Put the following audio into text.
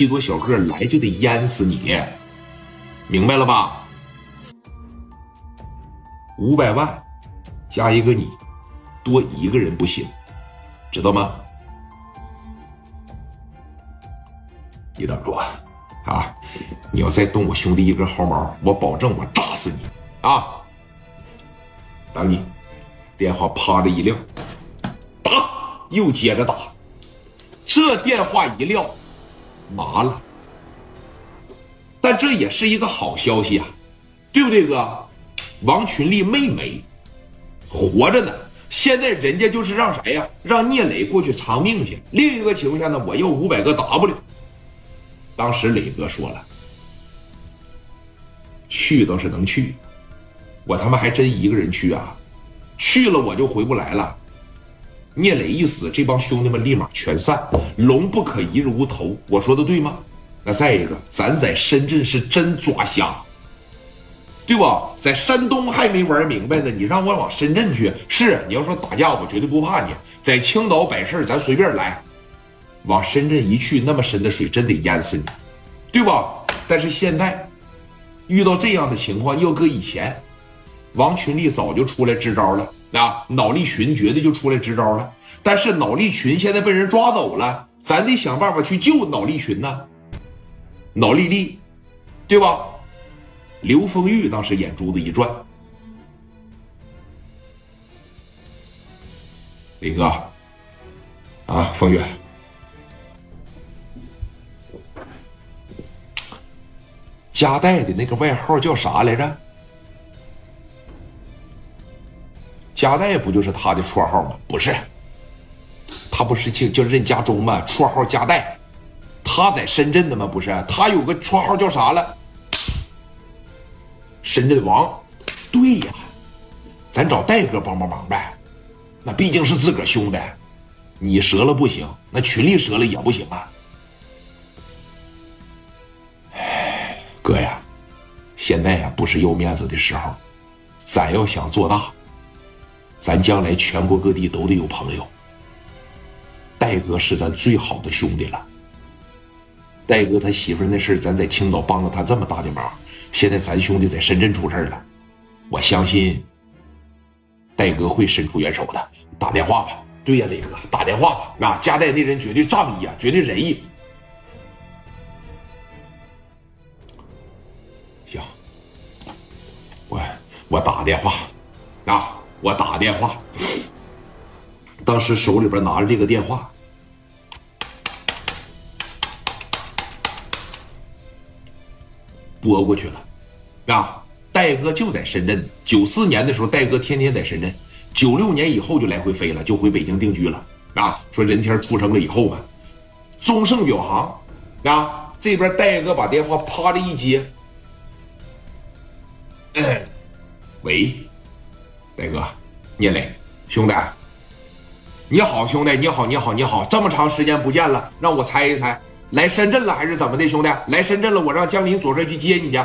七多小个来就得淹死你，明白了吧？五百万加一个你，多一个人不行，知道吗？你等着啊！啊，你要再动我兄弟一根毫毛，我保证我炸死你啊！等你，电话啪的一撂，打，又接着打，这电话一撂，麻了。但这也是一个好消息啊，对不对，哥？王群力没没，活着呢。现在人家就是让谁呀？让聂磊过去偿命去。另一个情况下呢，我要五百个 W。当时磊哥说了，去倒是能去，我他妈还真一个人去啊！去了我就回不来了。聂磊一死，这帮兄弟们立马全散，龙不可一日无头。我说的对吗？那再一个，咱在深圳是真抓瞎，对吧？在山东还没玩明白呢，你让我往深圳去，是你要说打架，我绝对不怕你。在青岛摆事儿，咱随便来。往深圳一去，那么深的水真得淹死你，对吧？但是现在遇到这样的情况，要搁以前，王群力早就出来支招了啊！脑力群绝对就出来支招了。但是脑力群现在被人抓走了，咱得想办法去救脑力群呢。脑力力，对吧？刘丰玉当时眼珠子一转，李哥，啊，风月。加代的那个外号叫啥来着？加代不就是他的绰号吗？不是，他不是叫叫任家忠吗？绰号加代，他在深圳的吗？不是，他有个绰号叫啥了？深圳王。对呀，咱找戴哥帮帮忙呗。那毕竟是自个儿兄弟，你折了不行，那群里折了也不行啊。哥呀，现在呀不是要面子的时候，咱要想做大，咱将来全国各地都得有朋友。戴哥是咱最好的兄弟了。戴哥他媳妇那事咱在青岛帮了他这么大的忙，现在咱兄弟在深圳出事了，我相信戴哥会伸出援手的。打电话吧，对呀，磊哥，打电话吧。啊，加代那人绝对仗义啊，绝对仁义。行，我我打电话，啊，我打电话。当时手里边拿着这个电话，拨过去了。啊，戴哥就在深圳。九四年的时候，戴哥天天在深圳。九六年以后就来回飞了，就回北京定居了。啊，说任天出生了以后嘛，中盛表行。啊，这边戴哥把电话啪的一接。喂，磊哥，聂磊，兄弟，你好，兄弟，你好，你好，你好，这么长时间不见了，让我猜一猜，来深圳了还是怎么的，兄弟？来深圳了，我让江林左帅去接你去。